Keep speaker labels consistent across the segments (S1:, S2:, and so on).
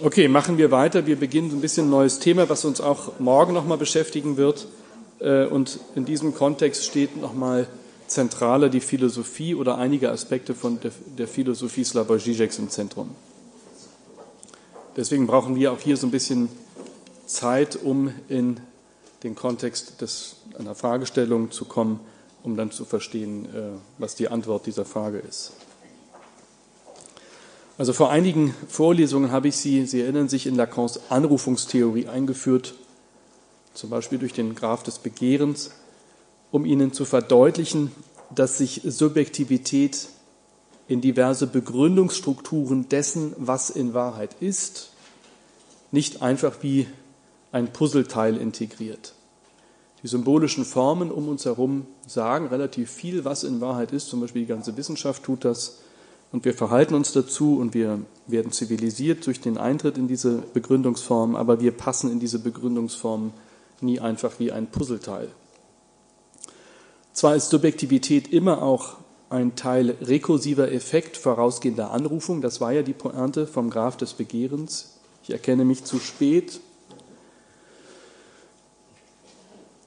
S1: Okay, machen wir weiter. Wir beginnen ein bisschen ein neues Thema, was uns auch morgen nochmal beschäftigen wird. Äh, und in diesem Kontext steht nochmal zentraler die Philosophie oder einige Aspekte von der Philosophie Slavoj Žižeks im Zentrum. Deswegen brauchen wir auch hier so ein bisschen Zeit, um in den Kontext des, einer Fragestellung zu kommen, um dann zu verstehen, äh, was die Antwort dieser Frage ist. Also vor einigen Vorlesungen habe ich Sie, Sie erinnern sich, in Lacans Anrufungstheorie eingeführt, zum Beispiel durch den Graph des Begehrens, um Ihnen zu verdeutlichen, dass sich Subjektivität in diverse Begründungsstrukturen dessen, was in Wahrheit ist, nicht einfach wie ein Puzzleteil integriert. Die symbolischen Formen um uns herum sagen relativ viel, was in Wahrheit ist. Zum Beispiel die ganze Wissenschaft tut das und wir verhalten uns dazu und wir werden zivilisiert durch den Eintritt in diese Begründungsform, aber wir passen in diese Begründungsform nie einfach wie ein Puzzleteil. Zwar ist Subjektivität immer auch ein Teil rekursiver Effekt vorausgehender Anrufung, das war ja die Pointe vom Graph des Begehrens. Ich erkenne mich zu spät.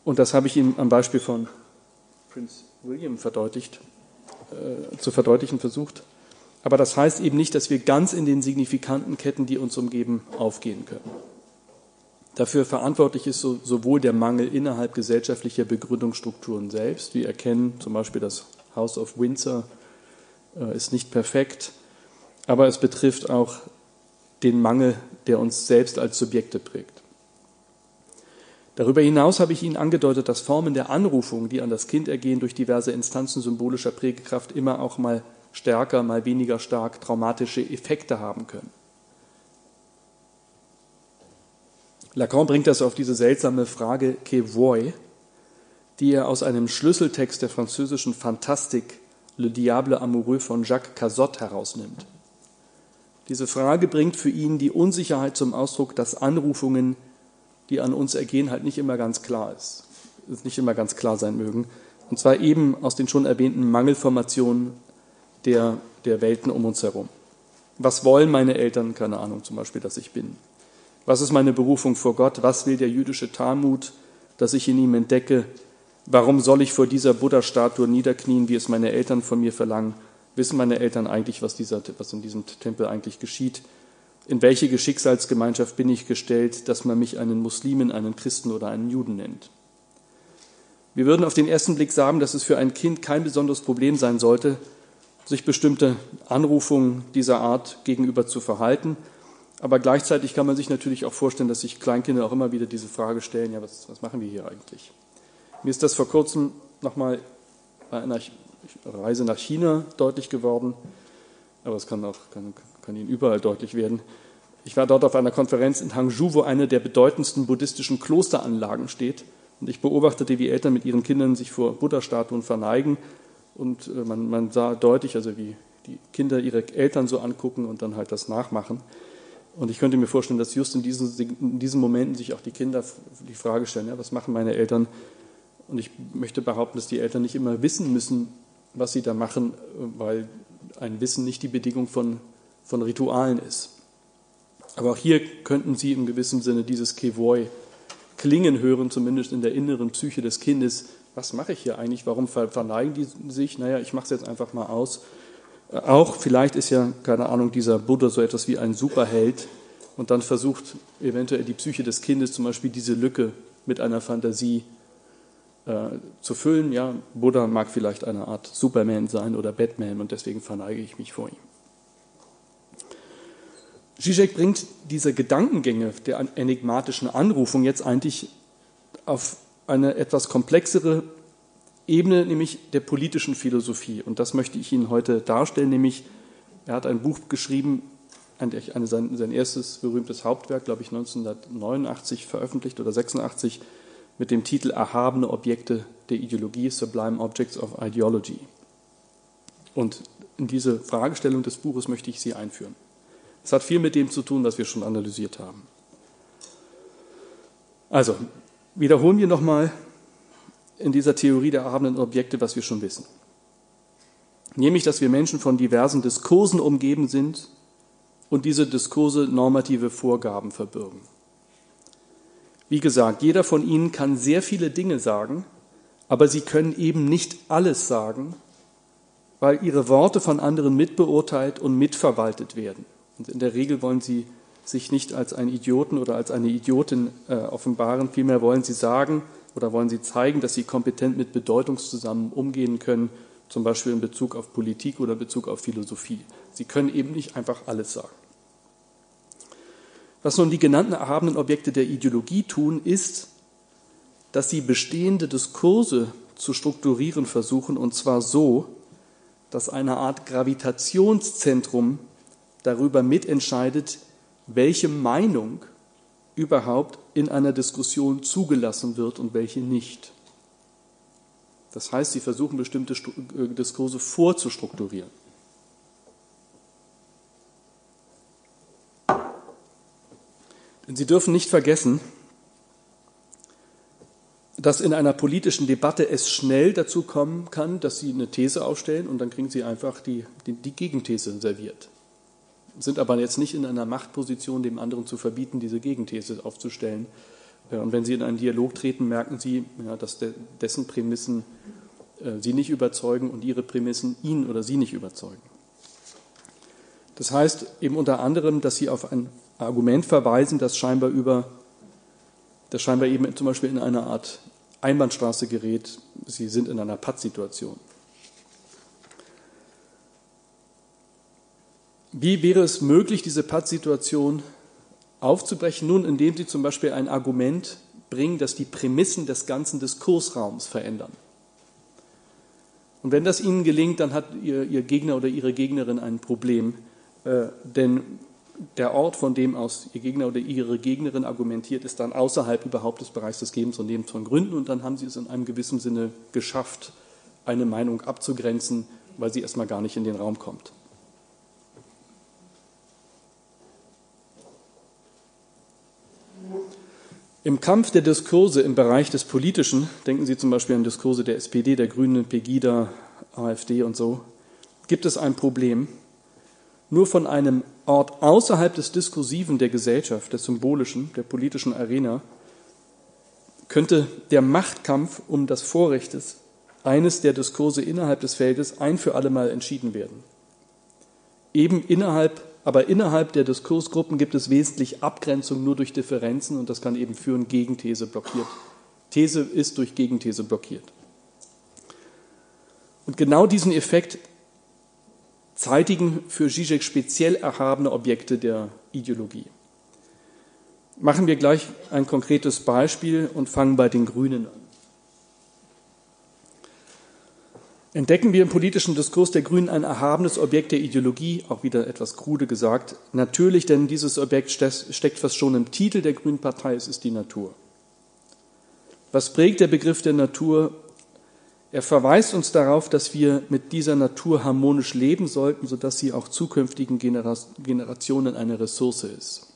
S1: Und das habe ich Ihnen am Beispiel von Prince William verdeutlicht, äh, zu verdeutlichen versucht. Aber das heißt eben nicht, dass wir ganz in den signifikanten Ketten, die uns umgeben, aufgehen können. Dafür verantwortlich ist so, sowohl der Mangel innerhalb gesellschaftlicher Begründungsstrukturen selbst. Wir erkennen zum Beispiel, das House of Windsor äh, ist nicht perfekt, aber es betrifft auch den Mangel, der uns selbst als Subjekte prägt. Darüber hinaus habe ich Ihnen angedeutet, dass Formen der Anrufung, die an das Kind ergehen, durch diverse Instanzen symbolischer Prägekraft immer auch mal stärker, mal weniger stark traumatische Effekte haben können. Lacan bringt das auf diese seltsame Frage que voy, die er aus einem Schlüsseltext der französischen Fantastik Le Diable Amoureux von Jacques Cazotte herausnimmt. Diese Frage bringt für ihn die Unsicherheit zum Ausdruck, dass Anrufungen, die an uns ergehen, halt nicht immer ganz klar ist, nicht immer ganz klar sein mögen. Und zwar eben aus den schon erwähnten Mangelformationen der, der Welten um uns herum. Was wollen meine Eltern? Keine Ahnung, zum Beispiel, dass ich bin. Was ist meine Berufung vor Gott? Was will der jüdische Talmud, dass ich in ihm entdecke? Warum soll ich vor dieser Buddha-Statue niederknien, wie es meine Eltern von mir verlangen? Wissen meine Eltern eigentlich, was, dieser, was in diesem Tempel eigentlich geschieht? In welche Geschicksalsgemeinschaft bin ich gestellt, dass man mich einen Muslimen, einen Christen oder einen Juden nennt? Wir würden auf den ersten Blick sagen, dass es für ein Kind kein besonderes Problem sein sollte, sich bestimmte Anrufungen dieser Art gegenüber zu verhalten. Aber gleichzeitig kann man sich natürlich auch vorstellen, dass sich Kleinkinder auch immer wieder diese Frage stellen, ja, was, was machen wir hier eigentlich? Mir ist das vor kurzem nochmal bei einer Reise nach China deutlich geworden, aber es kann, auch, kann, kann Ihnen überall deutlich werden. Ich war dort auf einer Konferenz in Hangzhou, wo eine der bedeutendsten buddhistischen Klosteranlagen steht. Und ich beobachtete, wie Eltern mit ihren Kindern sich vor Buddha-Statuen verneigen und äh, man, man sah deutlich, also wie die Kinder ihre Eltern so angucken und dann halt das nachmachen. Und ich könnte mir vorstellen, dass just in diesen, in diesen Momenten sich auch die Kinder die Frage stellen, ja, was machen meine Eltern? Und ich möchte behaupten, dass die Eltern nicht immer wissen müssen, was sie da machen, weil ein Wissen nicht die Bedingung von, von Ritualen ist. Aber auch hier könnten Sie im gewissen Sinne dieses Kevoi klingen hören, zumindest in der inneren Psyche des Kindes, was mache ich hier eigentlich? Warum verneigen die sich? Naja, ich mache es jetzt einfach mal aus. Äh, auch vielleicht ist ja, keine Ahnung, dieser Buddha so etwas wie ein Superheld und dann versucht eventuell die Psyche des Kindes zum Beispiel diese Lücke mit einer Fantasie äh, zu füllen. Ja, Buddha mag vielleicht eine Art Superman sein oder Batman und deswegen verneige ich mich vor ihm. Zizek bringt diese Gedankengänge der enigmatischen Anrufung jetzt eigentlich auf eine etwas komplexere Ebene, nämlich der politischen Philosophie. Und das möchte ich Ihnen heute darstellen, nämlich er hat ein Buch geschrieben, eine, sein, sein erstes berühmtes Hauptwerk, glaube ich 1989 veröffentlicht oder 86, mit dem Titel Erhabene Objekte der Ideologie, Sublime Objects of Ideology. Und in diese Fragestellung des Buches möchte ich Sie einführen. Es hat viel mit dem zu tun, was wir schon analysiert haben. Also, wiederholen wir nochmal in dieser Theorie der erhabenen Objekte, was wir schon wissen. Nämlich, dass wir Menschen von diversen Diskursen umgeben sind, und diese Diskurse normative Vorgaben verbürgen. Wie gesagt, jeder von ihnen kann sehr viele Dinge sagen, aber sie können eben nicht alles sagen, weil ihre Worte von anderen mitbeurteilt und mitverwaltet werden. Und in der Regel wollen sie sich nicht als einen Idioten oder als eine Idiotin äh, offenbaren, vielmehr wollen sie sagen oder wollen sie zeigen, dass sie kompetent mit Bedeutungszusammen umgehen können, zum Beispiel in Bezug auf Politik oder Bezug auf Philosophie. Sie können eben nicht einfach alles sagen. Was nun die genannten erhabenen Objekte der Ideologie tun, ist, dass sie bestehende Diskurse zu strukturieren versuchen, und zwar so, dass eine Art Gravitationszentrum darüber mitentscheidet, welche Meinung überhaupt in einer Diskussion zugelassen wird und welche nicht. Das heißt, sie versuchen bestimmte äh, Diskurse vorzustrukturieren. Denn Sie dürfen nicht vergessen, dass in einer politischen Debatte es schnell dazu kommen kann, dass Sie eine These aufstellen und dann kriegen Sie einfach die, die, die Gegenthese serviert. Sind aber jetzt nicht in einer Machtposition, dem anderen zu verbieten, diese Gegenthese aufzustellen. Äh, und wenn Sie in einen Dialog treten, merken Sie, ja, dass de, dessen Prämissen äh, Sie nicht überzeugen und Ihre Prämissen ihn oder Sie nicht überzeugen. Das heißt eben unter anderem, dass Sie auf ein Argument verweisen, das scheinbar über, das scheinbar eben zum Beispiel in einer Art Einbahnstraße gerät. Sie sind in einer Pattsituation. Wie wäre es möglich, diese Pattsituation aufzubrechen? Nun, indem Sie zum Beispiel ein Argument bringen, das die Prämissen des ganzen Diskursraums verändern. Und wenn das Ihnen gelingt, dann hat Ihr, Ihr Gegner oder Ihre Gegnerin ein Problem, äh, denn der Ort, von dem aus Ihr Gegner oder Ihre Gegnerin argumentiert, ist dann außerhalb überhaupt des Bereichs des Gebens und Lebens von Gründen und dann haben Sie es in einem gewissen Sinne geschafft, eine Meinung abzugrenzen, weil sie erstmal gar nicht in den Raum kommt. Im Kampf der Diskurse im Bereich des Politischen, denken Sie zum Beispiel an Diskurse der SPD, der Grünen, Pegida, AfD und so, gibt es ein Problem. Nur von einem Ort außerhalb des Diskursiven der Gesellschaft, des Symbolischen, der politischen Arena, könnte der Machtkampf um das Vorrecht eines der Diskurse innerhalb des Feldes ein für alle Mal entschieden werden. Eben innerhalb, aber innerhalb der Diskursgruppen gibt es wesentlich Abgrenzung nur durch Differenzen und das kann eben führen, Gegenthese blockiert. These ist durch Gegenthese blockiert. Und genau diesen Effekt zeitigen für Zizek speziell erhabene Objekte der Ideologie. Machen wir gleich ein konkretes Beispiel und fangen bei den Grünen an. Entdecken wir im politischen Diskurs der Grünen ein erhabenes Objekt der Ideologie, auch wieder etwas krude gesagt. Natürlich, denn dieses Objekt steckt fast schon im Titel der Grünen Partei, es ist die Natur. Was prägt der Begriff der Natur? Er verweist uns darauf, dass wir mit dieser Natur harmonisch leben sollten, sodass sie auch zukünftigen Generationen eine Ressource ist.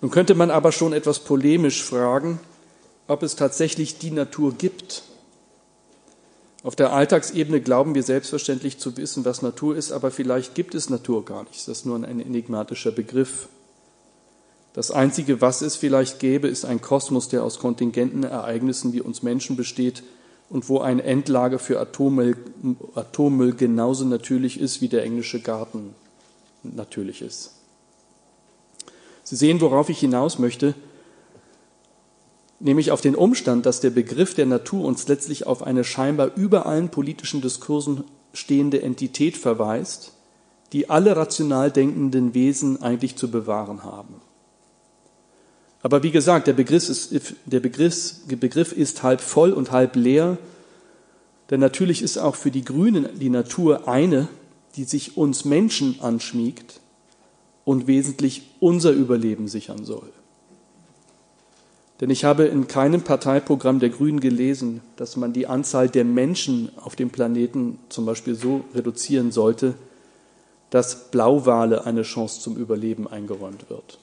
S1: Nun könnte man aber schon etwas polemisch fragen, ob es tatsächlich die Natur gibt. Auf der Alltagsebene glauben wir selbstverständlich zu wissen, was Natur ist, aber vielleicht gibt es Natur gar nicht. Das ist nur ein enigmatischer Begriff. Das Einzige, was es vielleicht gäbe, ist ein Kosmos, der aus kontingenten Ereignissen wie uns Menschen besteht und wo ein Endlager für Atommüll, Atommüll genauso natürlich ist, wie der englische Garten natürlich ist. Sie sehen, worauf ich hinaus möchte, nämlich auf den Umstand, dass der Begriff der Natur uns letztlich auf eine scheinbar über allen politischen Diskursen stehende Entität verweist, die alle rational denkenden Wesen eigentlich zu bewahren haben. Aber wie gesagt, der Begriff ist, der Begriff, Begriff ist halb voll und halb leer, denn natürlich ist auch für die Grünen die Natur eine, die sich uns Menschen anschmiegt und wesentlich unser Überleben sichern soll. Denn ich habe in keinem Parteiprogramm der Grünen gelesen, dass man die Anzahl der Menschen auf dem Planeten zum Beispiel so reduzieren sollte, dass Blauwale eine Chance zum Überleben eingeräumt wird.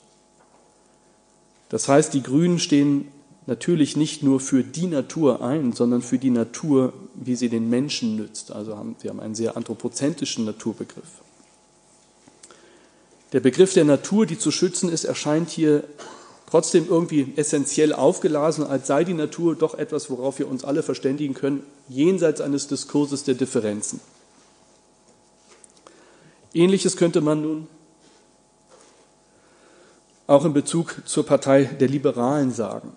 S1: Das heißt, die Grünen stehen natürlich nicht nur für die Natur ein, sondern für die Natur, wie sie den Menschen nützt. Also haben, sie haben einen sehr anthropozentrischen Naturbegriff. Der Begriff der Natur, die zu schützen ist, erscheint hier trotzdem irgendwie essentiell aufgelassen, als sei die Natur doch etwas, worauf wir uns alle verständigen können, jenseits eines Diskurses der Differenzen. Ähnliches könnte man nun auch in Bezug zur Partei der Liberalen sagen.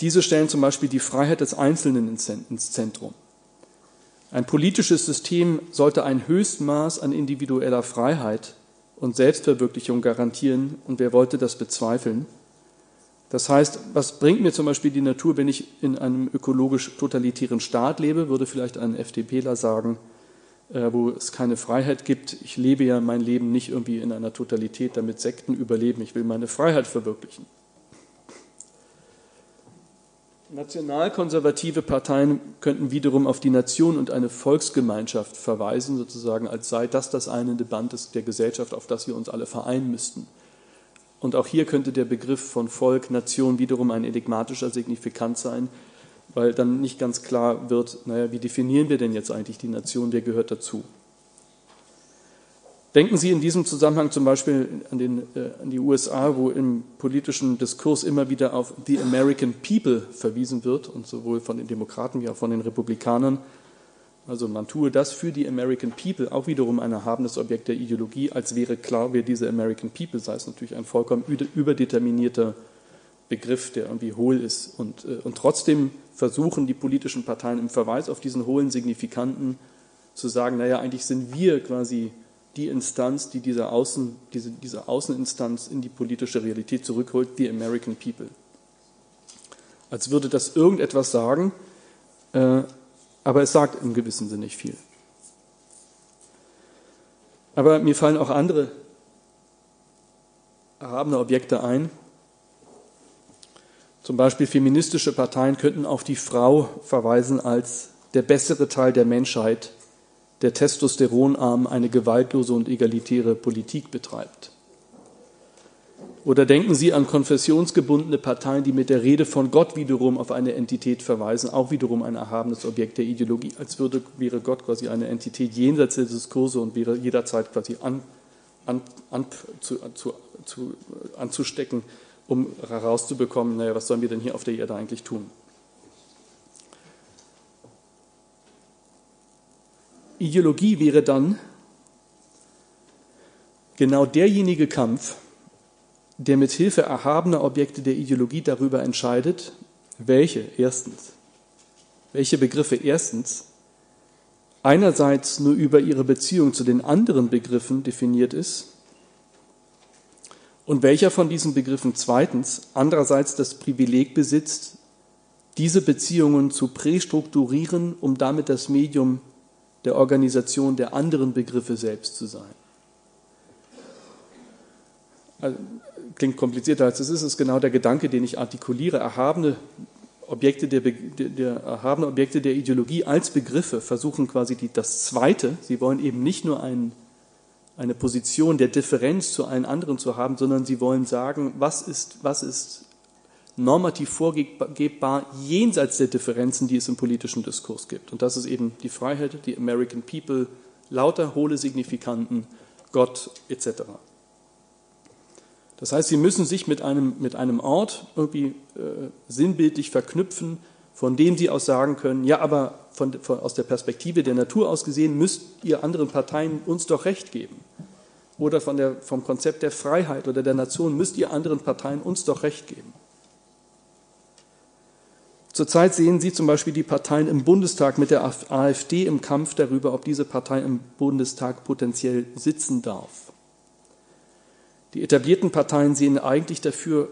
S1: Diese stellen zum Beispiel die Freiheit des Einzelnen ins Zentrum. Ein politisches System sollte ein Höchstmaß an individueller Freiheit und Selbstverwirklichung garantieren. Und wer wollte das bezweifeln? Das heißt, was bringt mir zum Beispiel die Natur, wenn ich in einem ökologisch totalitären Staat lebe, würde vielleicht ein FDPler sagen, äh, wo es keine Freiheit gibt. Ich lebe ja mein Leben nicht irgendwie in einer Totalität, damit Sekten überleben. Ich will meine Freiheit verwirklichen. Nationalkonservative Parteien könnten wiederum auf die Nation und eine Volksgemeinschaft verweisen, sozusagen, als sei das das einende Band der Gesellschaft, auf das wir uns alle vereinen müssten. Und auch hier könnte der Begriff von Volk, Nation wiederum ein enigmatischer Signifikant sein, weil dann nicht ganz klar wird, naja, wie definieren wir denn jetzt eigentlich die Nation, wer gehört dazu? Denken Sie in diesem Zusammenhang zum Beispiel an, den, äh, an, die USA, wo im politischen Diskurs immer wieder auf the American People verwiesen wird, und sowohl von den Demokraten wie auch von den Republikanern. Also man tue das für die American People, auch wiederum ein erhabenes Objekt der Ideologie, als wäre klar, wer diese American People sei. Es ist natürlich ein vollkommen überdeterminierter Begriff, der irgendwie hohl ist. Und, äh, und trotzdem versuchen die politischen Parteien im Verweis auf diesen hohlen Signifikanten zu sagen, naja, eigentlich sind wir quasi die Instanz, die diese, Außen, diese, diese Außeninstanz in die politische Realität zurückholt, die American People. Als würde das irgendetwas sagen, äh, aber es sagt im gewissen Sinne nicht viel. Aber mir fallen auch andere erhabene Objekte ein. Zum Beispiel feministische Parteien könnten auf die Frau verweisen als der bessere Teil der Menschheit, der testosteronarm eine gewaltlose und egalitäre Politik betreibt. Oder denken Sie an konfessionsgebundene Parteien, die mit der Rede von Gott wiederum auf eine Entität verweisen, auch wiederum ein erhabenes Objekt der Ideologie, als würde, wäre Gott quasi eine Entität jenseits der Diskurse und wäre jederzeit quasi an, an, an, zu, zu, zu, anzustecken, um herauszubekommen, naja, was sollen wir denn hier auf der Erde eigentlich tun? Ideologie wäre dann genau derjenige Kampf, der mit Hilfe erhabener Objekte der Ideologie darüber entscheidet, welche erstens, welche Begriffe erstens einerseits nur über ihre Beziehung zu den anderen Begriffen definiert ist und welcher von diesen Begriffen zweitens andererseits das Privileg besitzt, diese Beziehungen zu prästrukturieren, um damit das Medium der Organisation der anderen Begriffe selbst zu sein. Also, klingt komplizierter als es ist, ist genau der Gedanke, den ich artikuliere. Erhabene Objekte der, der, erhabene Objekte der Ideologie als Begriffe versuchen quasi die, das Zweite. Sie wollen eben nicht nur ein, eine Position der Differenz zu allen anderen zu haben, sondern sie wollen sagen, was ist, was ist normativ vorgebbar jenseits der Differenzen, die es im politischen Diskurs gibt. Und das ist eben die Freiheit, die American People, lauter hohle Signifikanten, Gott etc. Das heißt, sie müssen sich mit einem, mit einem Ort irgendwie äh, sinnbildlich verknüpfen, von dem sie aus sagen können, ja, aber von, von, aus der Perspektive der Natur aus gesehen müsst ihr anderen Parteien uns doch Recht geben. Oder von der, vom Konzept der Freiheit oder der Nation müsst ihr anderen Parteien uns doch Recht geben. Zurzeit sehen Sie zum Beispiel die Parteien im Bundestag mit der AfD im Kampf darüber, ob diese Partei im Bundestag potenziell sitzen darf. Die etablierten Parteien sehen eigentlich dafür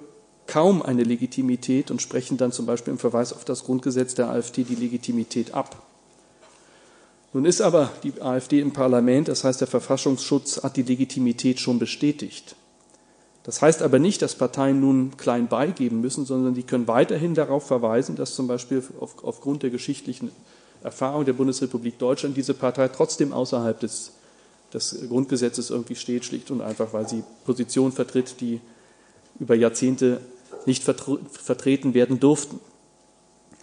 S1: kaum eine Legitimität und sprechen dann zum Beispiel im Verweis auf das Grundgesetz der AfD die Legitimität ab. Nun ist aber die AfD im Parlament, das heißt der Verfassungsschutz hat die Legitimität schon bestätigt. Das heißt aber nicht, dass Parteien nun klein beigeben müssen, sondern die können weiterhin darauf verweisen, dass zum Beispiel auf, aufgrund der geschichtlichen Erfahrung der Bundesrepublik Deutschland diese Partei trotzdem außerhalb des, des Grundgesetzes irgendwie steht, schlicht und einfach, weil sie Positionen vertritt, die über Jahrzehnte nicht vertreten werden durften.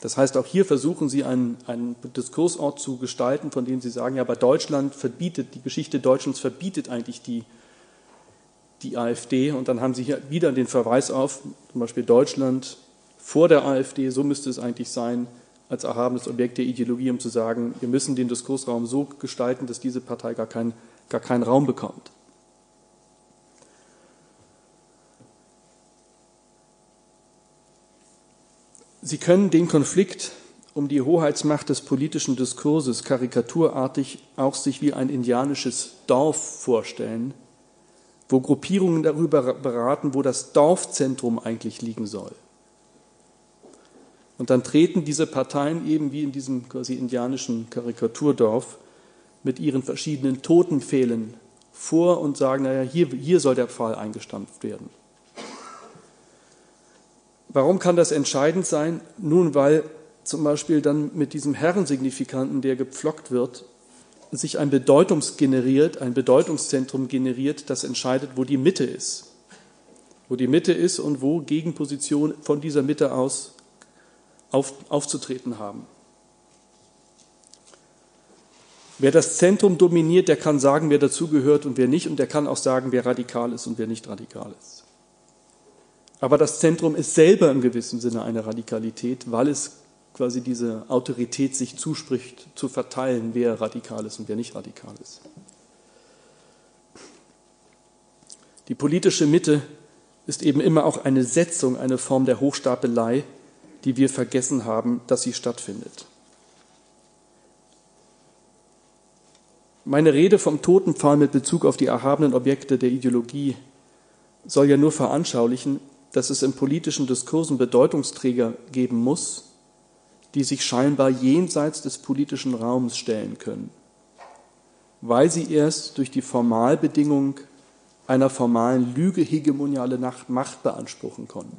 S1: Das heißt, auch hier versuchen Sie einen, einen Diskursort zu gestalten, von dem Sie sagen, ja, aber Deutschland verbietet, die Geschichte Deutschlands verbietet eigentlich die die AfD. Und dann haben Sie hier wieder den Verweis auf, zum Beispiel Deutschland vor der AfD, so müsste es eigentlich sein, als erhabenes Objekt der Ideologie, um zu sagen, wir müssen den Diskursraum so gestalten, dass diese Partei gar, kein, gar keinen Raum bekommt. Sie können den Konflikt um die Hoheitsmacht des politischen Diskurses karikaturartig auch sich wie ein indianisches Dorf vorstellen, wo Gruppierungen darüber beraten, wo das Dorfzentrum eigentlich liegen soll. Und dann treten diese Parteien eben wie in diesem quasi indianischen Karikaturdorf mit ihren verschiedenen Totenpfählen vor und sagen, naja, hier, hier soll der Pfahl eingestampft werden. Warum kann das entscheidend sein? Nun, weil zum Beispiel dann mit diesem Herrensignifikanten, der gepflockt wird, sich ein Bedeutungs ein Bedeutungszentrum generiert, das entscheidet, wo die Mitte ist. Wo die Mitte ist und wo Gegenpositionen von dieser Mitte aus auf, aufzutreten haben. Wer das Zentrum dominiert, der kann sagen, wer dazugehört und wer nicht, und der kann auch sagen, wer radikal ist und wer nicht radikal ist. Aber das Zentrum ist selber im gewissen Sinne eine Radikalität, weil es quasi diese Autorität sich zuspricht, zu verteilen, wer radikal ist und wer nicht radikal ist. Die politische Mitte ist eben immer auch eine Setzung, eine Form der Hochstapelei, die wir vergessen haben, dass sie stattfindet. Meine Rede vom Totenpfahl mit Bezug auf die erhabenen Objekte der Ideologie soll ja nur veranschaulichen, dass es in politischen Diskursen Bedeutungsträger geben muss, die sich scheinbar jenseits des politischen Raums stellen können, weil sie erst durch die Formalbedingung einer formalen Lüge hegemoniale Macht beanspruchen konnten.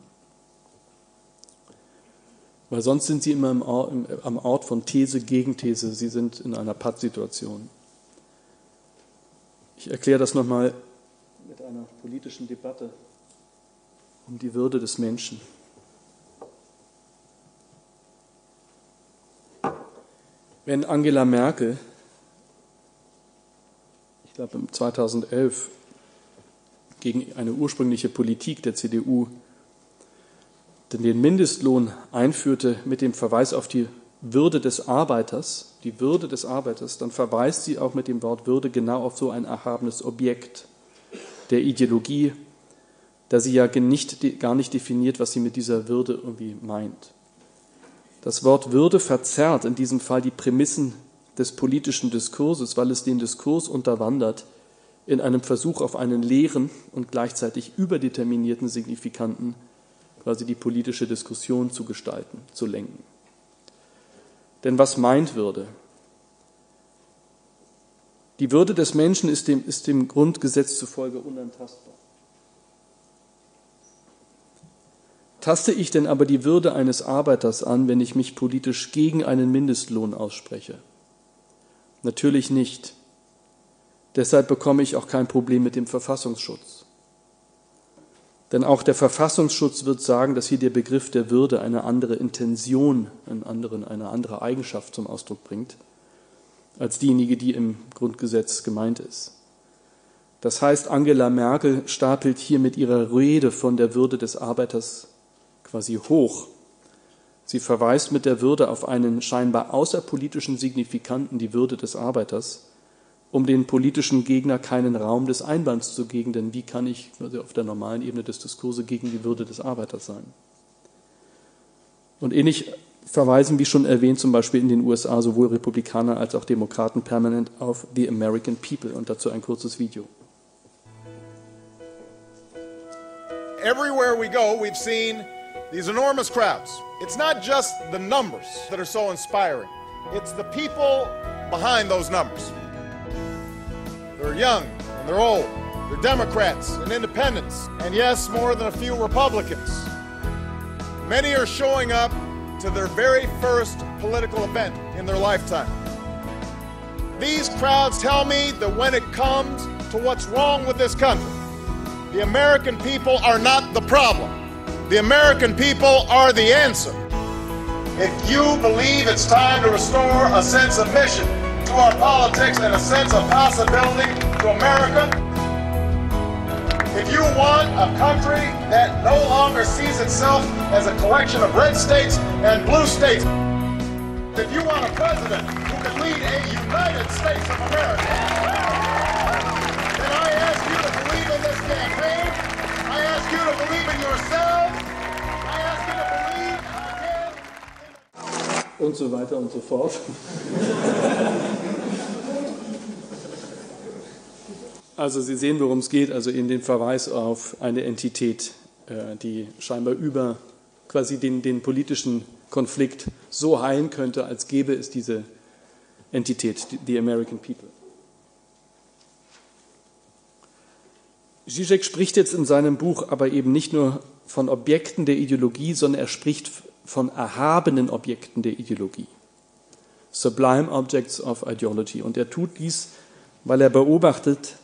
S1: Weil sonst sind sie immer am Ort von These gegen These. Sie sind in einer Pattsituation. Ich erkläre das nochmal mit einer politischen Debatte um die Würde des Menschen. Wenn Angela Merkel, ich glaube 2011, gegen eine ursprüngliche Politik der CDU den Mindestlohn einführte mit dem Verweis auf die Würde des Arbeiters, die Würde des Arbeiters, dann verweist sie auch mit dem Wort Würde genau auf so ein erhabenes Objekt der Ideologie, da sie ja nicht, gar nicht definiert, was sie mit dieser Würde irgendwie meint. Das Wort Würde verzerrt in diesem Fall die Prämissen des politischen Diskurses, weil es den Diskurs unterwandert in einem Versuch auf einen leeren und gleichzeitig überdeterminierten Signifikanten quasi die politische Diskussion zu gestalten, zu lenken. Denn was meint Würde? Die Würde des Menschen ist dem, ist dem Grundgesetz zufolge unantastbar. Taste ich denn aber die Würde eines Arbeiters an, wenn ich mich politisch gegen einen Mindestlohn ausspreche? Natürlich nicht. Deshalb bekomme ich auch kein Problem mit dem Verfassungsschutz. Denn auch der Verfassungsschutz wird sagen, dass hier der Begriff der Würde eine andere Intention, einen anderen, eine andere Eigenschaft zum Ausdruck bringt, als diejenige, die im Grundgesetz gemeint ist. Das heißt, Angela Merkel stapelt hier mit ihrer Rede von der Würde des Arbeiters quasi hoch. Sie verweist mit der Würde auf einen scheinbar außerpolitischen Signifikanten, die Würde des Arbeiters, um den politischen Gegner keinen Raum des Einwands zu geben, denn wie kann ich quasi auf der normalen Ebene des Diskurses gegen die Würde des Arbeiters sein? Und ähnlich verweisen, wie schon erwähnt, zum Beispiel in den USA sowohl Republikaner als auch Demokraten permanent auf The American People und dazu ein kurzes Video.
S2: Everywhere we go, we've seen these enormous crowds. It's not just the numbers that are so inspiring, it's the people behind those numbers. They're young and they're old. They're Democrats and independents, and yes, more than a few Republicans. Many are showing up to their very first political event in their lifetime. These crowds tell me that when it comes to what's wrong with this country, the American people are not the problem. The American people are the answer. If you believe it's time to restore a sense of mission to our politics and a sense of possibility to America, If you want a country that no longer sees itself as a collection of red states and blue states, if you want a president who can lead a United States of America, then I ask you to believe in this campaign. I ask you to believe in yourselves. I ask you to believe again.
S1: und so weiter und so fort. Also Sie sehen, worum es geht, also in dem Verweis auf eine Entität, äh, die scheinbar über quasi den, den politischen Konflikt so heilen könnte, als gäbe es diese Entität, die American People. Zizek spricht jetzt in seinem Buch aber eben nicht nur von Objekten der Ideologie, sondern er spricht von erhabenen Objekten der Ideologie. Sublime Objects of Ideology. Und er tut dies, weil er beobachtet,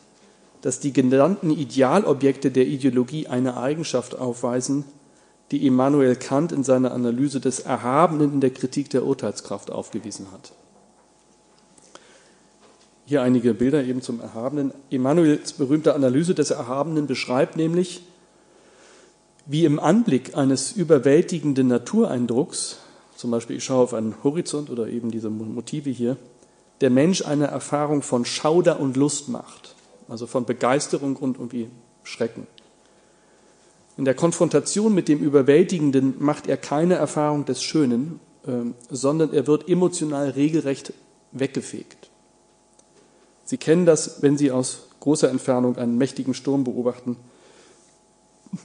S1: dass die genannten Idealobjekte der Ideologie eine Eigenschaft aufweisen, die Immanuel Kant in seiner Analyse des Erhabenen in der Kritik der Urteilskraft aufgewiesen hat. Hier einige Bilder eben zum Erhabenen. Immanuels berühmte Analyse des Erhabenen beschreibt nämlich, wie im Anblick eines überwältigenden Natureindrucks, zum Beispiel ich schaue auf einen Horizont oder eben diese Motive hier, der Mensch eine Erfahrung von Schauder und Lust macht also von Begeisterung und irgendwie Schrecken. In der Konfrontation mit dem Überwältigenden macht er keine Erfahrung des Schönen, ähm, sondern er wird emotional regelrecht weggefegt. Sie kennen das, wenn Sie aus großer Entfernung einen mächtigen Sturm beobachten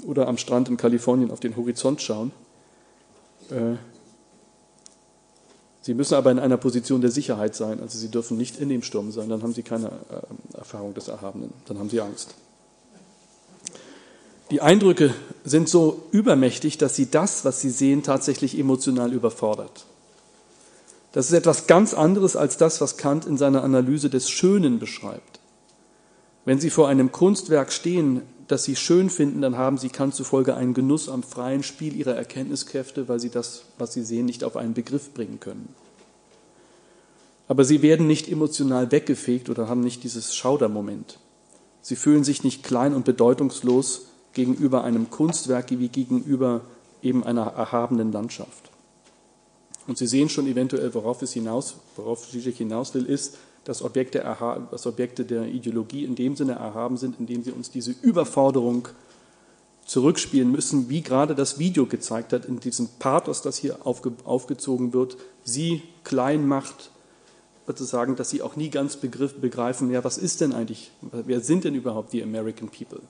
S1: oder am Strand in Kalifornien auf den Horizont schauen. Sie müssen aber in einer Position der Sicherheit sein. Also Sie dürfen nicht in dem Sturm sein, dann haben Sie keine äh, Erfahrung des Erhabenen, dann haben Sie Angst. Die Eindrücke sind so übermächtig, dass Sie das, was Sie sehen, tatsächlich emotional überfordert. Das ist etwas ganz anderes als das, was Kant in seiner Analyse des Schönen beschreibt. Wenn Sie vor einem Kunstwerk stehen, das Sie schön finden, dann haben Sie Kant zufolge einen Genuss am freien Spiel Ihrer Erkenntniskräfte, weil Sie das, was Sie sehen, nicht auf einen Begriff bringen können. Aber Sie werden nicht emotional weggefegt oder haben nicht dieses Schaudermoment. Sie fühlen sich nicht klein und bedeutungslos gegenüber einem Kunstwerk wie gegenüber eben einer erhabenen Landschaft. Und Sie sehen schon eventuell, worauf es hinaus, worauf Zizek hinaus will, ist, dass Objekte, dass Objekte der Ideologie in dem Sinne erhaben sind, indem sie uns diese Überforderung zurückspielen müssen, wie gerade das Video gezeigt hat, in diesem Pathos, das hier aufge, aufgezogen wird, sie klein macht, sozusagen, dass sie auch nie ganz begriff, begreifen, ja, was ist denn eigentlich, wer sind denn überhaupt die American People?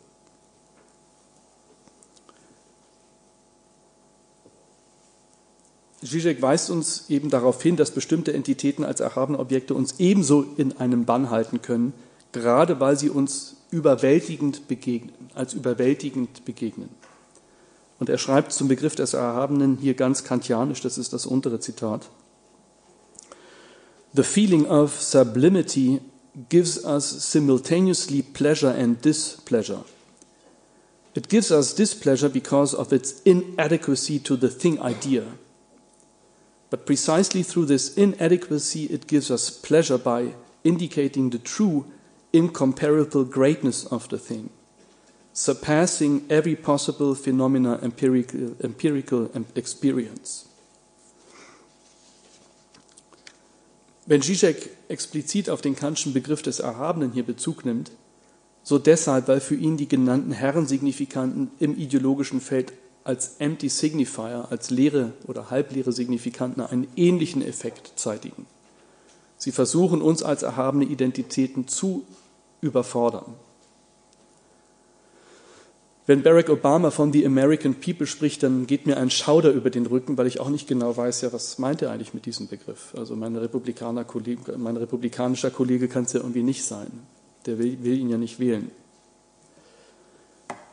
S1: Zizek weist uns eben darauf hin, dass bestimmte Entitäten als erhabene Objekte uns ebenso in einem Bann halten können, gerade weil sie uns überwältigend begegnen, als überwältigend begegnen. Und er schreibt zum Begriff des Erhabenen hier ganz kantianisch, das ist das untere Zitat. The feeling of sublimity gives us simultaneously pleasure and displeasure. It gives us displeasure because of its inadequacy to the thing idea. But precisely through this inadequacy, it gives us pleasure by indicating the true, incomparable greatness of the thing, surpassing every possible phenomena empirical, empirical experience. Wenn Zizek explizit auf den Kantschen Begriff des Erhabenen hier Bezug nimmt, so deshalb, weil für ihn die genannten Herrensignifikanten im ideologischen Feld als Empty Signifier, als leere oder halbleere Signifikanten einen ähnlichen Effekt zeitigen. Sie versuchen uns als erhabene Identitäten zu überfordern. Wenn Barack Obama von The American People spricht, dann geht mir ein Schauder über den Rücken, weil ich auch nicht genau weiß, ja, was meint er eigentlich mit diesem Begriff? Also mein, Republikaner Kollege, mein republikanischer Kollege kann es ja irgendwie nicht sein. Der will, will ihn ja nicht wählen.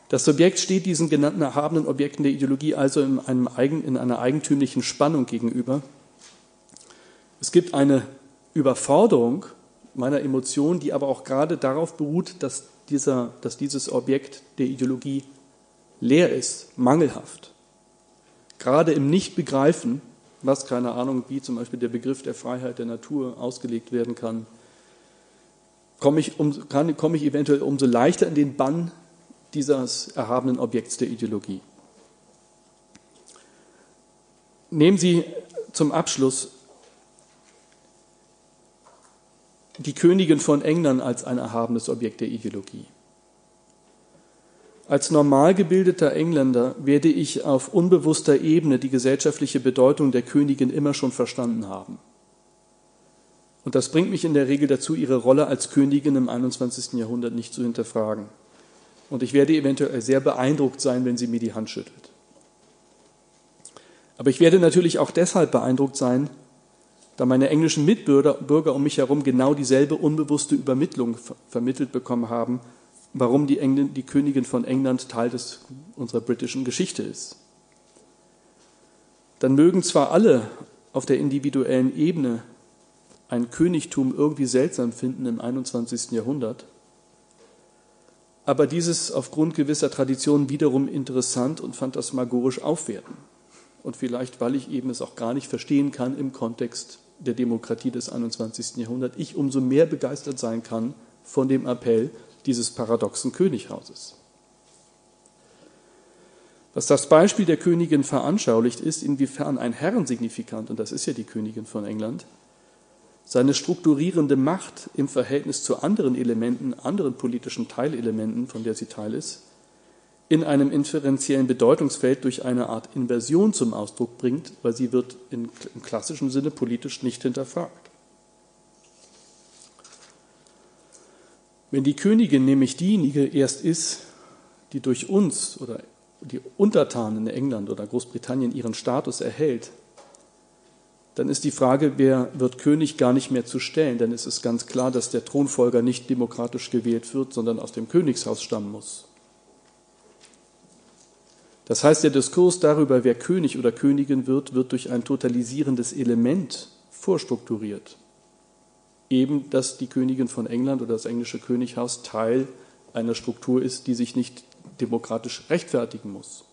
S1: Das Subjekt steht diesen genannten erhabenen Objekten der Ideologie also in, eigen, in einer eigentümlichen Spannung gegenüber. Es gibt eine Überforderung meiner Emotionen, die aber auch gerade darauf beruht, dass, dieser, dass dieses Objekt der Ideologie leer ist, mangelhaft. Gerade im Nichtbegreifen, was keine Ahnung, wie zum Beispiel der Begriff der Freiheit der Natur ausgelegt werden kann, komme ich, um, kann, komme ich eventuell umso leichter in den Bann dieses erhabenen Objekts der Ideologie. Nehmen Sie zum Abschluss die Königin von England als ein erhabenes Objekt der Ideologie. Als normal gebildeter Engländer werde ich auf unbewusster Ebene die gesellschaftliche Bedeutung der Königin immer schon verstanden haben. Und das bringt mich in der Regel dazu, ihre Rolle als Königin im 21. Jahrhundert nicht zu hinterfragen. Und ich werde eventuell sehr beeindruckt sein, wenn sie mir die Hand schüttelt. Aber ich werde natürlich auch deshalb beeindruckt sein, da meine englischen Mitbürger Bürger um mich herum genau dieselbe unbewusste Übermittlung vermittelt bekommen haben, warum die, Engl die Königin von England Teil des, unserer britischen Geschichte ist. Dann mögen zwar alle auf der individuellen Ebene ein Königtum irgendwie seltsam finden im 21. Jahrhundert, aber dieses aufgrund gewisser Traditionen wiederum interessant und phantasmagorisch aufwerten. Und vielleicht, weil ich eben es auch gar nicht verstehen kann im Kontext der Demokratie des 21. Jahrhunderts, ich umso mehr begeistert sein kann von dem Appell dieses paradoxen Könighauses. Was das Beispiel der Königin veranschaulicht, ist, inwiefern ein Herrensignifikant, und das ist ja die Königin von England, seine strukturierende Macht im Verhältnis zu anderen Elementen, anderen politischen Teilelementen, von der sie Teil ist, in einem inferenziellen Bedeutungsfeld durch eine Art Inversion zum Ausdruck bringt, weil sie wird im klassischen Sinne politisch nicht hinterfragt. Wenn die Königin nämlich diejenige erst ist, die durch uns oder die Untertanen in England oder Großbritannien ihren Status erhält, dann ist die Frage, wer wird König, gar nicht mehr zu stellen. Denn es ist ganz klar, dass der Thronfolger nicht demokratisch gewählt wird, sondern aus dem Königshaus stammen muss. Das heißt, der Diskurs darüber, wer König oder Königin wird, wird durch ein totalisierendes Element vorstrukturiert. Eben, dass die Königin von England oder das englische Könighaus Teil einer Struktur ist, die sich nicht demokratisch rechtfertigen muss.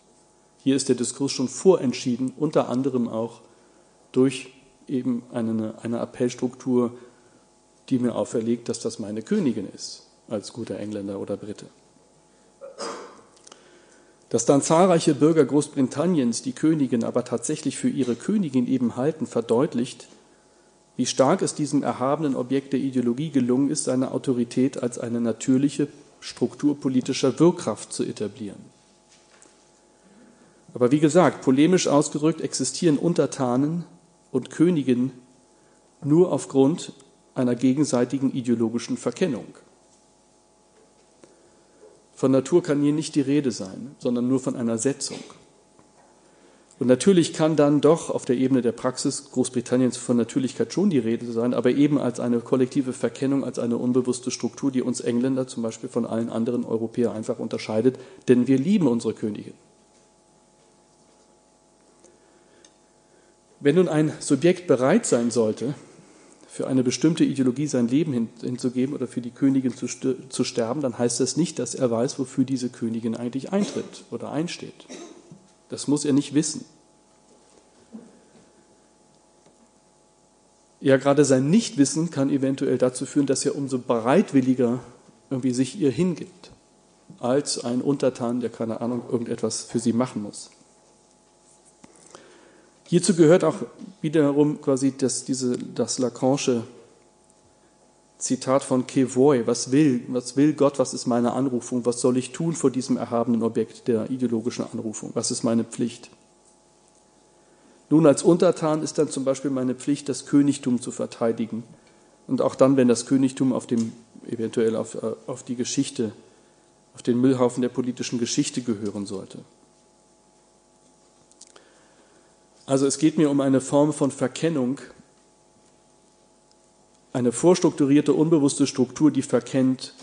S1: Hier ist der Diskurs schon vorentschieden, unter anderem auch durch eben eine, eine Appellstruktur, die mir auferlegt, dass das meine Königin ist, als guter Engländer oder Brite. Dass dann zahlreiche Bürger Großbritanniens die Königin aber tatsächlich für ihre Königin eben halten, verdeutlicht, wie stark es diesem erhabenen Objekt der Ideologie gelungen ist, seine Autorität als eine natürliche Struktur politischer Wirkkraft zu etablieren. Aber wie gesagt, polemisch ausgedrückt existieren Untertanen und Königin nur aufgrund einer gegenseitigen ideologischen Verkennung. Von Natur kann hier nicht die Rede sein, sondern nur von einer Setzung. Und natürlich kann dann doch auf der Ebene der Praxis Großbritanniens von Natürlichkeit schon die Rede sein, aber eben als eine kollektive Verkennung, als eine unbewusste Struktur, die uns Engländer zum Beispiel von allen anderen Europäern einfach unterscheidet, denn wir lieben unsere Königin. Wenn nun ein Subjekt bereit sein sollte, für eine bestimmte Ideologie sein Leben hinzugeben oder für die Königin zu, zu sterben, dann heißt das nicht, dass er weiß, wofür diese Königin eigentlich eintritt oder einsteht. Das muss er nicht wissen. Ja, gerade sein Nichtwissen kann eventuell dazu führen, dass er umso bereitwilliger irgendwie sich ihr hingibt, als ein Untertan, der keine Ahnung irgendetwas für sie machen muss. Hierzu gehört auch wiederum quasi das, diese, das Lacanische Zitat von Kevoy, was will, was will Gott, was ist meine Anrufung, was soll ich tun vor diesem erhabenen Objekt der ideologischen Anrufung, was ist meine Pflicht? Nun, als Untertan ist dann zum Beispiel meine Pflicht, das Königtum zu verteidigen. Und auch dann, wenn das Königtum auf dem, eventuell auf, äh, auf die Geschichte, auf den Müllhaufen der politischen Geschichte gehören sollte. Also es geht mir um eine Form von Verkennung, eine vorstrukturierte, unbewusste Struktur, die verkennt,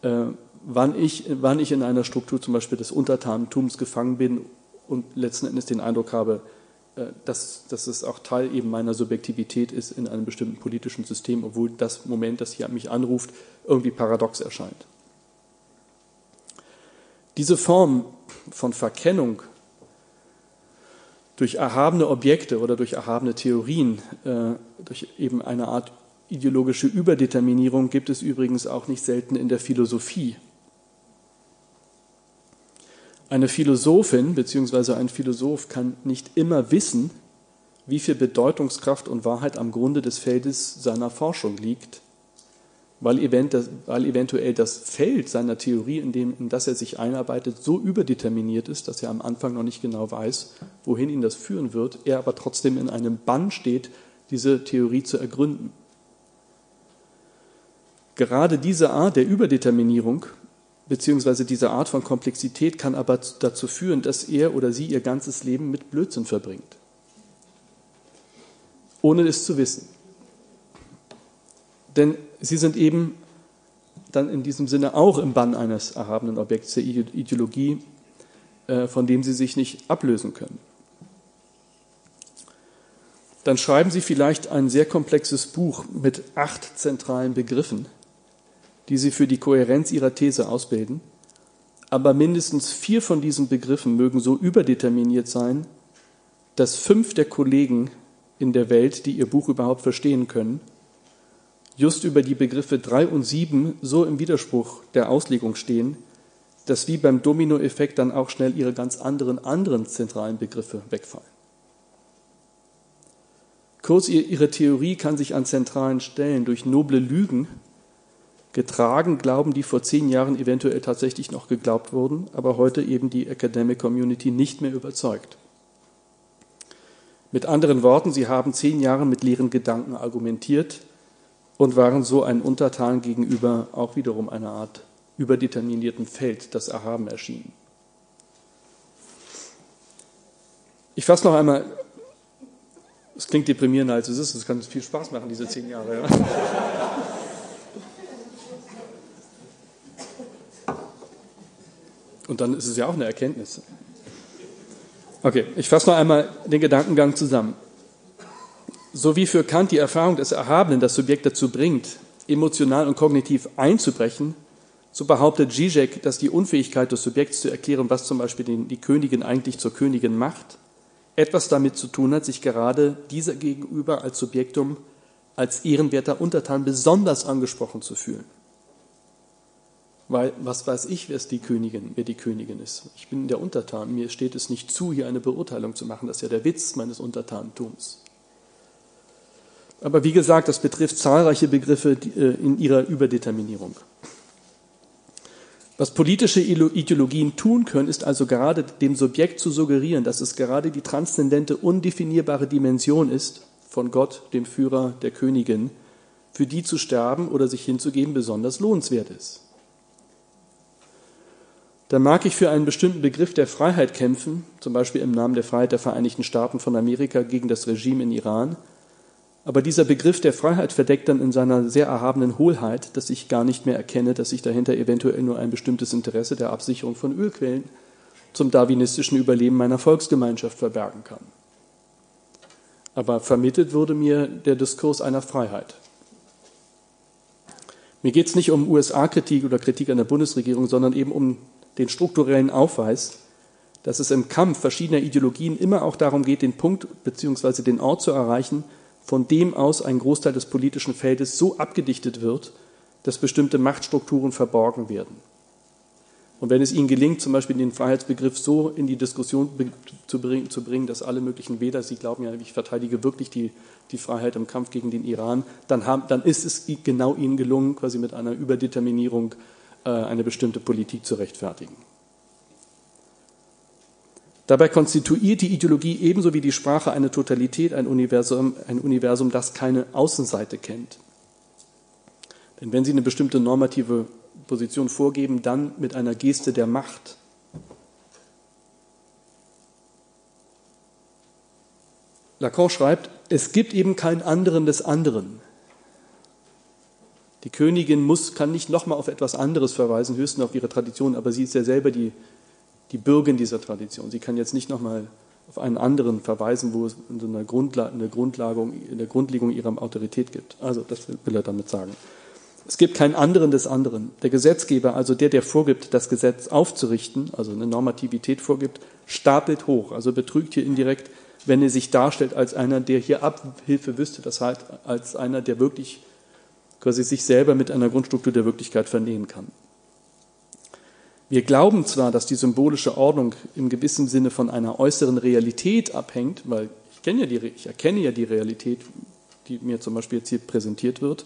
S1: äh, wann, ich, wann ich in einer Struktur zum Beispiel des Untertanentums gefangen bin und letzten Endes den Eindruck habe, äh, dass, dass es auch Teil eben meiner Subjektivität ist in einem bestimmten politischen System, obwohl das Moment, das hier mich anruft, irgendwie paradox erscheint. Diese Form von Verkennung durch erhabene Objekte oder durch erhabene Theorien, äh, durch eben eine Art ideologische Überdeterminierung gibt es übrigens auch nicht selten in der Philosophie. Eine Philosophin bzw. ein Philosoph kann nicht immer wissen, wie viel Bedeutungskraft und Wahrheit am Grunde des Feldes seiner Forschung liegt, weil, eventuell das Feld seiner Theorie, in, dem, in das er sich einarbeitet, so überdeterminiert ist, dass er am Anfang noch nicht genau weiß, wohin ihn das führen wird, er aber trotzdem in einem Bann steht, diese Theorie zu ergründen. Gerade diese Art der Überdeterminierung beziehungsweise diese Art von Komplexität kann aber dazu führen, dass er oder sie ihr ganzes Leben mit Blödsinn verbringt ohne es zu wissen. Denn sie sind eben dann in diesem Sinne auch im Bann eines erhabenen Objekts der Ideologie, äh, von dem sie sich nicht ablösen können. Dann schreiben sie vielleicht ein sehr komplexes Buch mit acht zentralen Begriffen, die sie für die Kohärenz ihrer These ausbilden. Aber mindestens vier von diesen Begriffen mögen so überdeterminiert sein, dass fünf der Kollegen in der Welt, die ihr Buch überhaupt verstehen können, just über die Begriffe 3 und 7 so im Widerspruch der Auslegung stehen, dass wie beim Dominoeffekt dann auch schnell ihre ganz anderen anderen zentralen Begriffe wegfallen. Kurz, ihre Theorie kann sich an zentralen Stellen durch noble Lügen getragen glauben, die vor zehn Jahren eventuell tatsächlich noch geglaubt wurden, aber heute eben die Academic Community nicht mehr überzeugt. Mit anderen Worten, sie haben zehn Jahre mit leeren Gedanken argumentiert und waren so ein Untertan gegenüber auch wiederum einer Art überdeterminierten Feld, das erhaben erschien. Ich fasse noch einmal, es klingt deprimierender als es ist, es kann viel Spaß machen, diese zehn Jahre. Ja. Und dann ist es ja auch eine Erkenntnis. Okay, ich fasse noch einmal den Gedankengang zusammen. So wie für Kant die Erfahrung des Erhabenen das Subjekt dazu bringt, emotional und kognitiv einzubrechen, so behauptet Zizek, dass die Unfähigkeit des Subjekts zu erklären, was zum Beispiel die Königin eigentlich zur Königin macht, etwas damit zu tun hat, sich gerade dieser gegenüber als Subjektum, als ehrenwerter Untertan besonders angesprochen zu fühlen. Weil was weiß ich, wer die Königin, wer die Königin ist. Ich bin der Untertan. Mir steht es nicht zu, hier eine Beurteilung zu machen. Das ist ja der Witz meines Untertantums. Aber wie gesagt, das betrifft zahlreiche Begriffe äh, in ihrer Überdeterminierung. Was politische Ideologien tun können, ist also gerade dem Subjekt zu suggerieren, dass es gerade die transzendente, undefinierbare Dimension ist von Gott, dem Führer der Königin, für die zu sterben oder sich hinzugeben besonders lohnenswert ist dann mag ich für einen bestimmten Begriff der Freiheit kämpfen, zum Beispiel im Namen der Freiheit der Vereinigten Staaten von Amerika gegen das Regime in Iran. Aber dieser Begriff der Freiheit verdeckt dann in seiner sehr erhabenen Hohlheit, dass ich gar nicht mehr erkenne, dass sich dahinter eventuell nur ein bestimmtes Interesse der Absicherung von Ölquellen zum darwinistischen Überleben meiner Volksgemeinschaft verbergen kann. Aber vermittelt wurde mir der Diskurs einer Freiheit. Mir geht es nicht um USA-Kritik oder Kritik an der Bundesregierung, sondern eben um den strukturellen Aufweis, dass es im Kampf verschiedener Ideologien immer auch darum geht, den Punkt bzw. den Ort zu erreichen, von dem aus ein Großteil des politischen Feldes so abgedichtet wird, dass bestimmte Machtstrukturen verborgen werden. Und wenn es ihnen gelingt, zum Beispiel den Freiheitsbegriff so in die Diskussion zu bringen, dass alle möglichen Wähler, sie glauben ja, ich verteidige wirklich die, die Freiheit im Kampf gegen den Iran, dann, haben, dann ist es genau ihnen gelungen, quasi mit einer Überdeterminierung äh, eine bestimmte Politik zu rechtfertigen. Dabei konstituiert die Ideologie ebenso wie die Sprache eine Totalität, ein Universum, ein Universum, das keine Außenseite kennt. Denn wenn Sie eine bestimmte normative Position vorgeben, dann mit einer Geste der Macht. Lacan schreibt, es gibt eben keinen anderen des anderen. Die Königin muss, kann nicht nochmal auf etwas anderes verweisen, höchstens auf ihre Tradition, aber sie ist ja selber die, die Bürgerin dieser Tradition. Sie kann jetzt nicht nochmal auf einen anderen verweisen, wo es eine, Grundla eine, Grundlage, eine Grundlegung ihrer Autorität gibt. Also, das will er damit sagen. Es gibt keinen anderen des anderen. Der Gesetzgeber, also der, der vorgibt, das Gesetz aufzurichten, also eine Normativität vorgibt, stapelt hoch, also betrügt hier indirekt, wenn er sich darstellt als einer, der hier Abhilfe wüsste, das heißt als einer, der wirklich quasi sich selber mit einer Grundstruktur der Wirklichkeit vernähen kann. Wir glauben zwar, dass die symbolische Ordnung im gewissen Sinne von einer äußeren Realität abhängt, weil ich, kenne ja die, ich erkenne ja die Realität, die mir zum Beispiel jetzt hier präsentiert wird.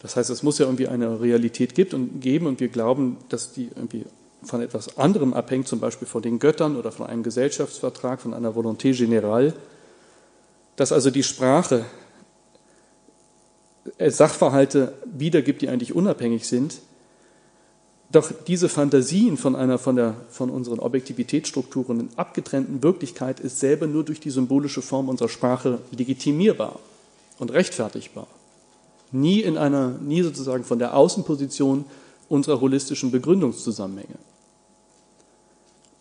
S1: Das heißt, es muss ja irgendwie eine Realität gibt und geben und wir glauben, dass die irgendwie von etwas anderem abhängt, zum Beispiel von den Göttern oder von einem Gesellschaftsvertrag, von einer Volonté générale, dass also die Sprache Sachverhalte wiedergibt, die eigentlich unabhängig sind, doch diese Fantasien von einer von, der, von unseren Objektivitätsstrukturen in abgetrennten Wirklichkeit ist selber nur durch die symbolische Form unserer Sprache legitimierbar und rechtfertigbar. Nie in einer, nie sozusagen von der Außenposition unserer holistischen Begründungszusammenhänge.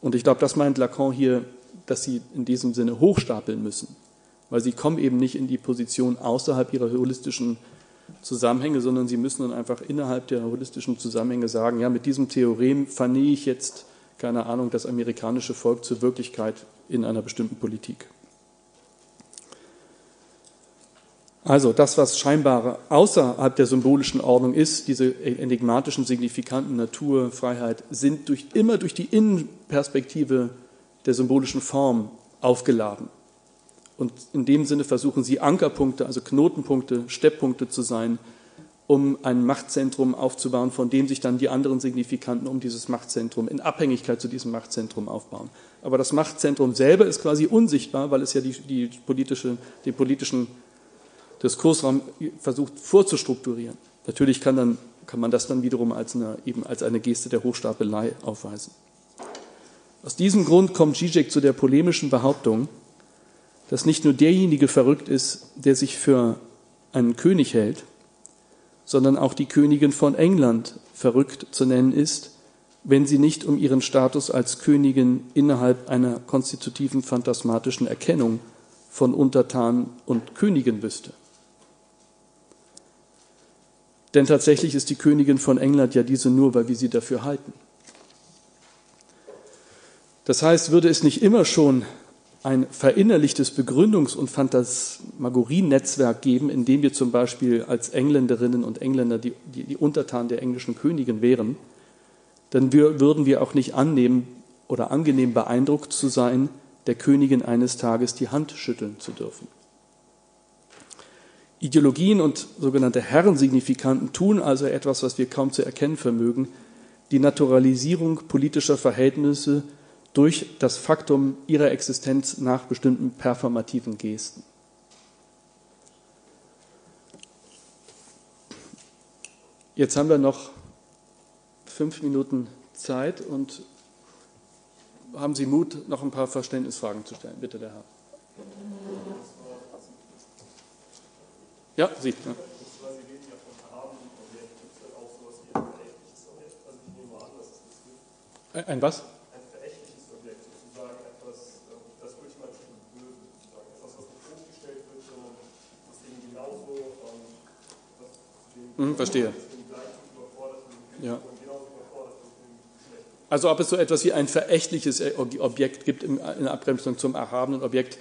S1: Und ich glaube, das meint Lacan hier, dass sie in diesem Sinne hochstapeln müssen, weil sie kommen eben nicht in die Position außerhalb ihrer holistischen Zusammenhänge, sondern sie müssen dann einfach innerhalb der holistischen Zusammenhänge sagen, ja, mit diesem Theorem vernähe ich jetzt, keine Ahnung, das amerikanische Volk zur Wirklichkeit in einer bestimmten Politik. Also das, was scheinbar außerhalb der symbolischen Ordnung ist, diese enigmatischen, signifikanten Natur, Freiheit, sind durch, immer durch die Innenperspektive der symbolischen Form aufgeladen. Und in dem Sinne versuchen sie Ankerpunkte, also Knotenpunkte, Stepppunkte zu sein, um ein Machtzentrum aufzubauen, von dem sich dann die anderen Signifikanten um dieses Machtzentrum in Abhängigkeit zu diesem Machtzentrum aufbauen. Aber das Machtzentrum selber ist quasi unsichtbar, weil es ja die, die politische, den politischen Diskursraum versucht vorzustrukturieren. Natürlich kann, dann, kann man das dann wiederum als eine, eben als eine Geste der Hochstapelei aufweisen. Aus diesem Grund kommt Zizek zu der polemischen Behauptung, dass nicht nur derjenige verrückt ist, der sich für einen König hält, sondern auch die Königin von England verrückt zu nennen ist, wenn sie nicht um ihren Status als Königin innerhalb einer konstitutiven phantasmatischen Erkennung von Untertan und Königin wüsste. Denn tatsächlich ist die Königin von England ja diese nur, weil wir sie dafür halten. Das heißt, würde es nicht immer schon ein verinnerlichtes Begründungs- und Phantasmagorienetzwerk geben, in dem wir zum Beispiel als Engländerinnen und Engländer die, die, die Untertanen der englischen Königin wären, dann wir, würden wir auch nicht annehmen oder angenehm beeindruckt zu sein, der Königin eines Tages die Hand schütteln zu dürfen. Ideologien und sogenannte Herrensignifikanten tun also etwas, was wir kaum zu erkennen vermögen, die Naturalisierung politischer Verhältnisse durch das Faktum ihrer Existenz nach bestimmten performativen Gesten. Jetzt haben wir noch fünf Minuten Zeit und haben Sie Mut, noch ein paar Verständnisfragen zu stellen? Bitte, der Herr. Ja, Sie. Ja. Ein was? Verstehe. Ja. Also ob es so etwas wie ein verächtliches Objekt gibt in Abgrenzung zum erhabenen Objekt.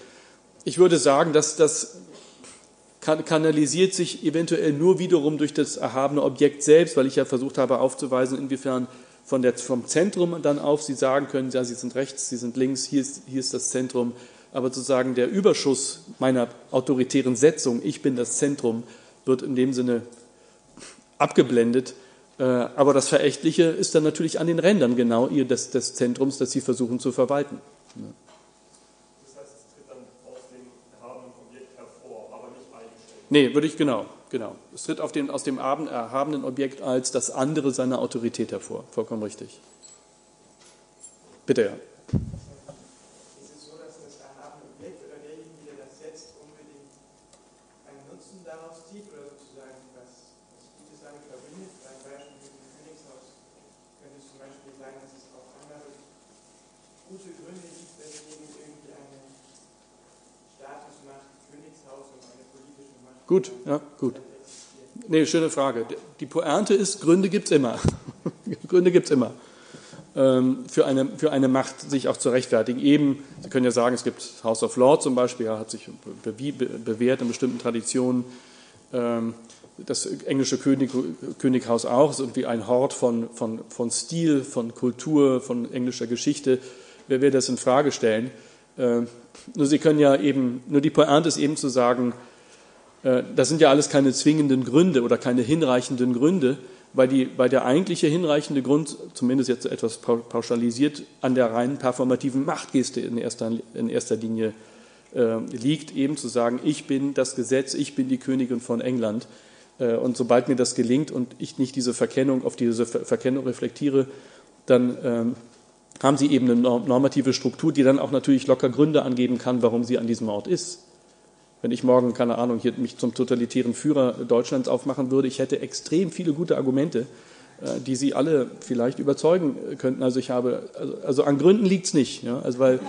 S1: Ich würde sagen, dass das kanalisiert sich eventuell nur wiederum durch das erhabene Objekt selbst, weil ich ja versucht habe aufzuweisen, inwiefern von der, vom Zentrum dann auf Sie sagen können, ja, Sie sind rechts, Sie sind links, hier ist, hier ist das Zentrum. Aber sozusagen der Überschuss meiner autoritären Setzung, ich bin das Zentrum, wird in dem Sinne abgeblendet. Äh, aber das Verächtliche ist dann natürlich an den Rändern genau des, des Zentrums, das sie versuchen zu verwalten. Das heißt, es tritt dann aus dem erhabenen Objekt hervor, aber nicht eigenständig. Nee, würde ich genau, genau. Es tritt auf den, aus dem erhabenen Objekt als das andere seiner Autorität hervor. Vollkommen richtig. Bitte, ja. Gut, ja, gut. Nee, schöne Frage. Die Pointe ist, Gründe gibt es immer. Gründe gibt es immer. Ähm, für, eine, für eine Macht sich auch zu rechtfertigen. Eben, Sie können ja sagen, es gibt House of Law zum Beispiel, hat sich bewährt in bestimmten Traditionen. Ähm, das englische König, Könighaus auch, ist irgendwie ein Hort von, von, von Stil, von Kultur, von englischer Geschichte. Wer will das in Frage stellen? Äh, nur Sie können ja eben, nur die Pointe ist eben zu sagen, das sind ja alles keine zwingenden Gründe oder keine hinreichenden Gründe, weil, die, weil der eigentliche hinreichende Grund, zumindest jetzt etwas pauschalisiert, an der reinen performativen Machtgeste in erster, in erster Linie äh, liegt, eben zu sagen, ich bin das Gesetz, ich bin die Königin von England. Äh, und sobald mir das gelingt und ich nicht diese Verkennung, auf diese Verkennung reflektiere, dann ähm, haben Sie eben eine normative Struktur, die dann auch natürlich locker Gründe angeben kann, warum sie an diesem Ort ist. Wenn ich morgen, keine Ahnung, hier mich zum totalitären Führer Deutschlands aufmachen würde, ich hätte extrem viele gute Argumente, äh, die Sie alle vielleicht überzeugen könnten. Also ich habe, also, also an Gründen liegt es nicht. Ja? Also weil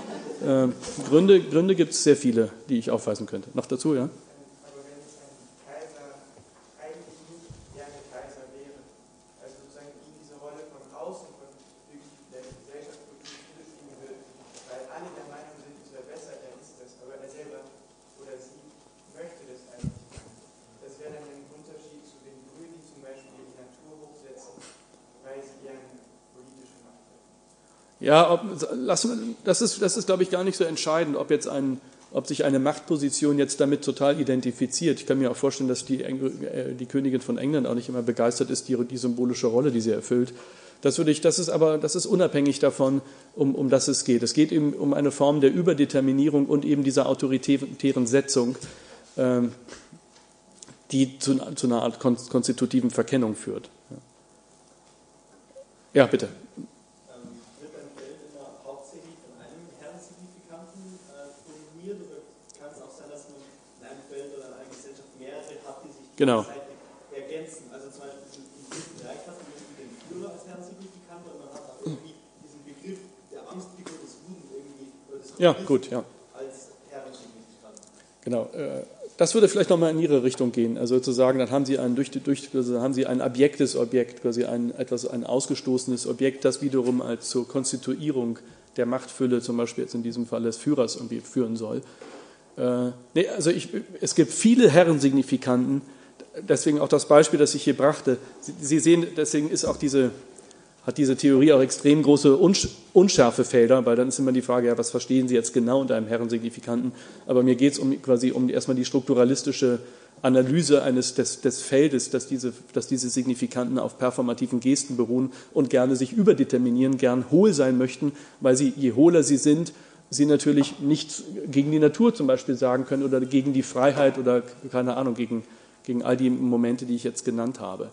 S1: äh, Gründe, Gründe gibt es sehr viele, die ich aufweisen könnte. Noch dazu, ja? Ja, ob, lassen, das ist, das ist, glaube ich, gar nicht so entscheidend, ob jetzt ein, ob sich eine Machtposition jetzt damit total identifiziert. Ich kann mir auch vorstellen, dass die, äh, die Königin von England auch nicht immer begeistert ist, die, die symbolische Rolle, die sie erfüllt. Das, würde ich, das ist aber das ist unabhängig davon, um, um das es geht. Es geht eben um eine Form der Überdeterminierung und eben dieser autoritären Setzung, ähm, die zu, zu, einer Art konstitutiven Verkennung führt. Ja, bitte. Genau. ergänzen. Also zum Beispiel hast du den Führer als Herrensignifikant und man hat auch irgendwie diesen Begriff der Amtsfigur des Guten irgendwie. ja, gut, ja. Als Herrensignifikant. Genau. Äh, das würde vielleicht nochmal in Ihre Richtung gehen. Also zu sagen, dann haben Sie ein, durch, durch, also haben Sie ein objektes Objekt, quasi ein, etwas, ein ausgestoßenes Objekt, das wiederum als zur Konstituierung der Machtfülle, zum Beispiel jetzt in diesem Fall des Führers, irgendwie führen soll. Äh, nee, also ich, es gibt viele Herrensignifikanten, deswegen auch das Beispiel, das ich hier brachte. Sie, sehen, deswegen ist auch diese, hat diese Theorie auch extrem große Unschärfefelder, weil dann ist immer die Frage, ja, was verstehen Sie jetzt genau unter einem Herrensignifikanten? Aber mir geht es um, quasi um erstmal die strukturalistische Analyse eines, des, des Feldes, dass diese, dass diese Signifikanten auf performativen Gesten beruhen und gerne sich überdeterminieren, gern hohl sein möchten, weil sie, je hohler sie sind, sie natürlich nichts gegen die Natur zum Beispiel sagen können oder gegen die Freiheit oder keine Ahnung, gegen gegen all die Momente, die ich jetzt genannt habe.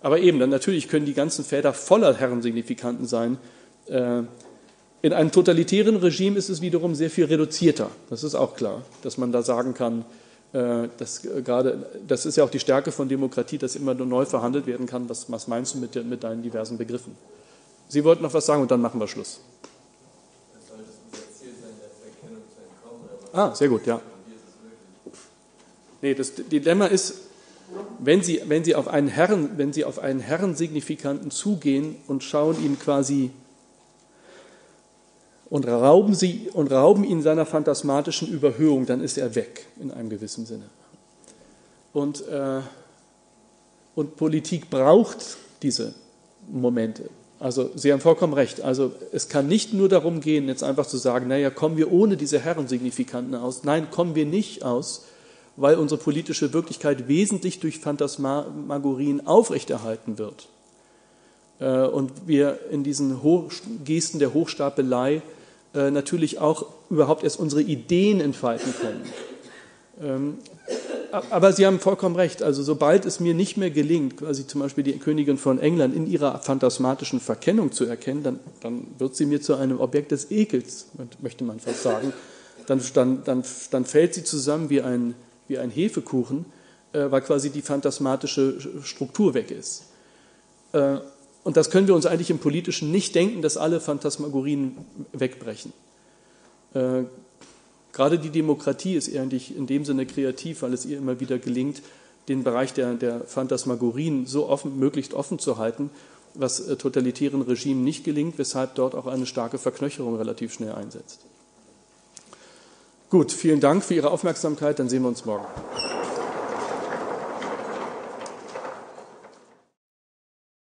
S1: Aber eben, dann natürlich können die ganzen Väter voller Herrensignifikanten sein. Äh, in einem totalitären Regime ist es wiederum sehr viel reduzierter. Das ist auch klar, dass man da sagen kann, äh, dass gerade, das ist ja auch die Stärke von Demokratie, dass immer nur neu verhandelt werden kann. Was, was meinst du mit, mit deinen diversen Begriffen? Sie wollten noch was sagen und dann machen wir Schluss. Ah, sehr gut, ja. Nee, das Dilemma ist, wenn Sie, wenn Sie, auf, einen Herren, wenn Sie auf einen Herrensignifikanten zugehen und schauen ihn quasi und rauben, Sie, und rauben ihn seiner phantasmatischen Überhöhung, dann ist er weg in einem gewissen Sinne. Und, äh, und Politik braucht diese Momente. Also Sie haben vollkommen recht. Also es kann nicht nur darum gehen, jetzt einfach zu sagen, naja, kommen wir ohne diese Herrensignifikanten aus. Nein, kommen wir nicht aus, weil unsere politische Wirklichkeit wesentlich durch Phantasmagorien aufrechterhalten wird. Äh, und wir in diesen Gesten der Hochstapelei äh, natürlich auch überhaupt erst unsere Ideen entfalten können. Ähm, aber Sie haben vollkommen recht. Also sobald es mir nicht mehr gelingt, quasi zum Beispiel die Königin von England in ihrer phantasmatischen Verkennung zu erkennen, dann, dann wird sie mir zu einem Objekt des Ekels, möchte man fast sagen. Dann, dann, dann, dann fällt sie zusammen wie ein, wie ein Hefekuchen, äh, weil quasi die phantasmatische Struktur weg ist. Äh, und das können wir uns eigentlich im Politischen nicht denken, dass alle Phantasmagorien wegbrechen. Äh, gerade die Demokratie ist eigentlich in dem Sinne kreativ, weil es ihr immer wieder gelingt, den Bereich der, der Phantasmagorien so offen, möglichst offen zu halten, was totalitären Regimen nicht gelingt, weshalb dort auch eine starke Verknöcherung relativ schnell einsetzt. Gut, vielen Dank für Ihre Aufmerksamkeit. Dann sehen wir uns morgen.